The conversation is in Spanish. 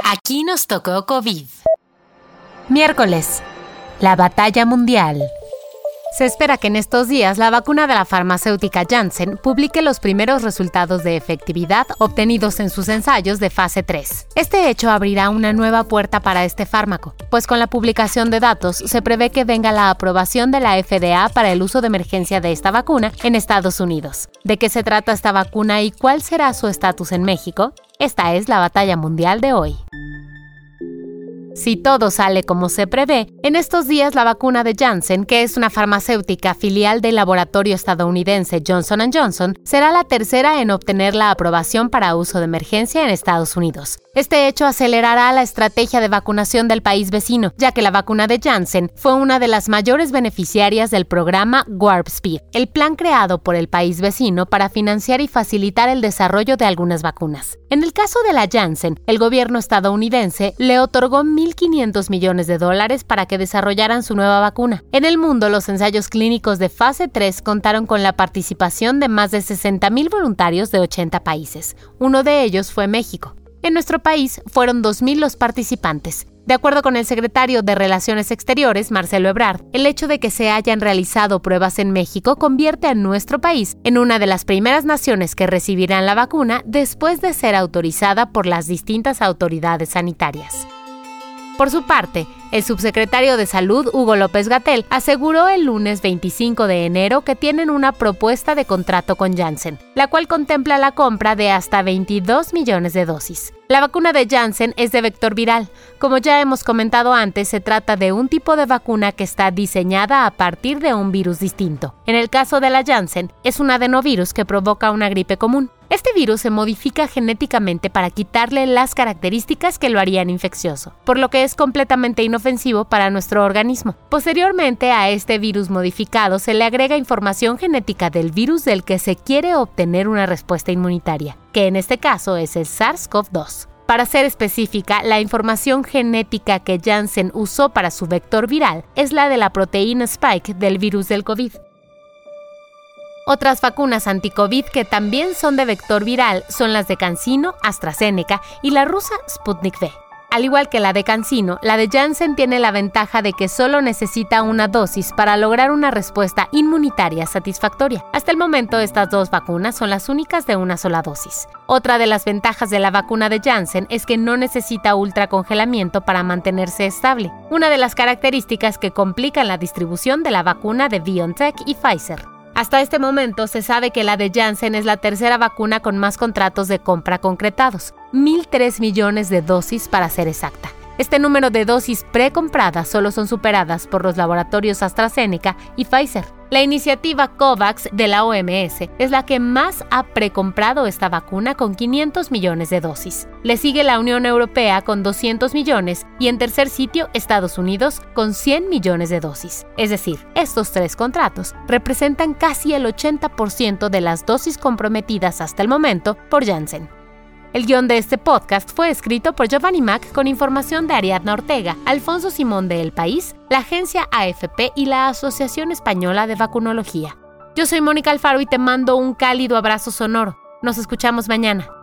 Aquí nos tocó COVID. Miércoles. La batalla mundial. Se espera que en estos días la vacuna de la farmacéutica Janssen publique los primeros resultados de efectividad obtenidos en sus ensayos de fase 3. Este hecho abrirá una nueva puerta para este fármaco, pues con la publicación de datos se prevé que venga la aprobación de la FDA para el uso de emergencia de esta vacuna en Estados Unidos. ¿De qué se trata esta vacuna y cuál será su estatus en México? Esta es la batalla mundial de hoy. Si todo sale como se prevé, en estos días la vacuna de Janssen, que es una farmacéutica filial del laboratorio estadounidense Johnson Johnson, será la tercera en obtener la aprobación para uso de emergencia en Estados Unidos. Este hecho acelerará la estrategia de vacunación del país vecino, ya que la vacuna de Janssen fue una de las mayores beneficiarias del programa Warp Speed, el plan creado por el país vecino para financiar y facilitar el desarrollo de algunas vacunas. En el caso de la Janssen, el gobierno estadounidense le otorgó 1.500 millones de dólares para que desarrollaran su nueva vacuna. En el mundo, los ensayos clínicos de fase 3 contaron con la participación de más de 60.000 voluntarios de 80 países. Uno de ellos fue México. En nuestro país fueron 2.000 los participantes. De acuerdo con el secretario de Relaciones Exteriores, Marcelo Ebrard, el hecho de que se hayan realizado pruebas en México convierte a nuestro país en una de las primeras naciones que recibirán la vacuna después de ser autorizada por las distintas autoridades sanitarias. Por su parte, el subsecretario de Salud, Hugo López Gatel, aseguró el lunes 25 de enero que tienen una propuesta de contrato con Janssen, la cual contempla la compra de hasta 22 millones de dosis. La vacuna de Janssen es de vector viral. Como ya hemos comentado antes, se trata de un tipo de vacuna que está diseñada a partir de un virus distinto. En el caso de la Janssen, es un adenovirus que provoca una gripe común. Este virus se modifica genéticamente para quitarle las características que lo harían infeccioso, por lo que es completamente inofensivo para nuestro organismo. Posteriormente a este virus modificado se le agrega información genética del virus del que se quiere obtener una respuesta inmunitaria, que en este caso es el SARS-CoV-2. Para ser específica, la información genética que Janssen usó para su vector viral es la de la proteína spike del virus del COVID. Otras vacunas anti-COVID que también son de vector viral son las de CanSino, AstraZeneca y la rusa Sputnik V. Al igual que la de CanSino, la de Janssen tiene la ventaja de que solo necesita una dosis para lograr una respuesta inmunitaria satisfactoria. Hasta el momento, estas dos vacunas son las únicas de una sola dosis. Otra de las ventajas de la vacuna de Janssen es que no necesita ultracongelamiento para mantenerse estable, una de las características que complican la distribución de la vacuna de BioNTech y Pfizer. Hasta este momento se sabe que la de Janssen es la tercera vacuna con más contratos de compra concretados, 1.003 millones de dosis para ser exacta. Este número de dosis precompradas solo son superadas por los laboratorios AstraZeneca y Pfizer. La iniciativa COVAX de la OMS es la que más ha precomprado esta vacuna con 500 millones de dosis. Le sigue la Unión Europea con 200 millones y en tercer sitio Estados Unidos con 100 millones de dosis. Es decir, estos tres contratos representan casi el 80% de las dosis comprometidas hasta el momento por Janssen. El guion de este podcast fue escrito por Giovanni Mac con información de Ariadna Ortega, Alfonso Simón de El País, la agencia AFP y la Asociación Española de Vacunología. Yo soy Mónica Alfaro y te mando un cálido abrazo sonoro. Nos escuchamos mañana.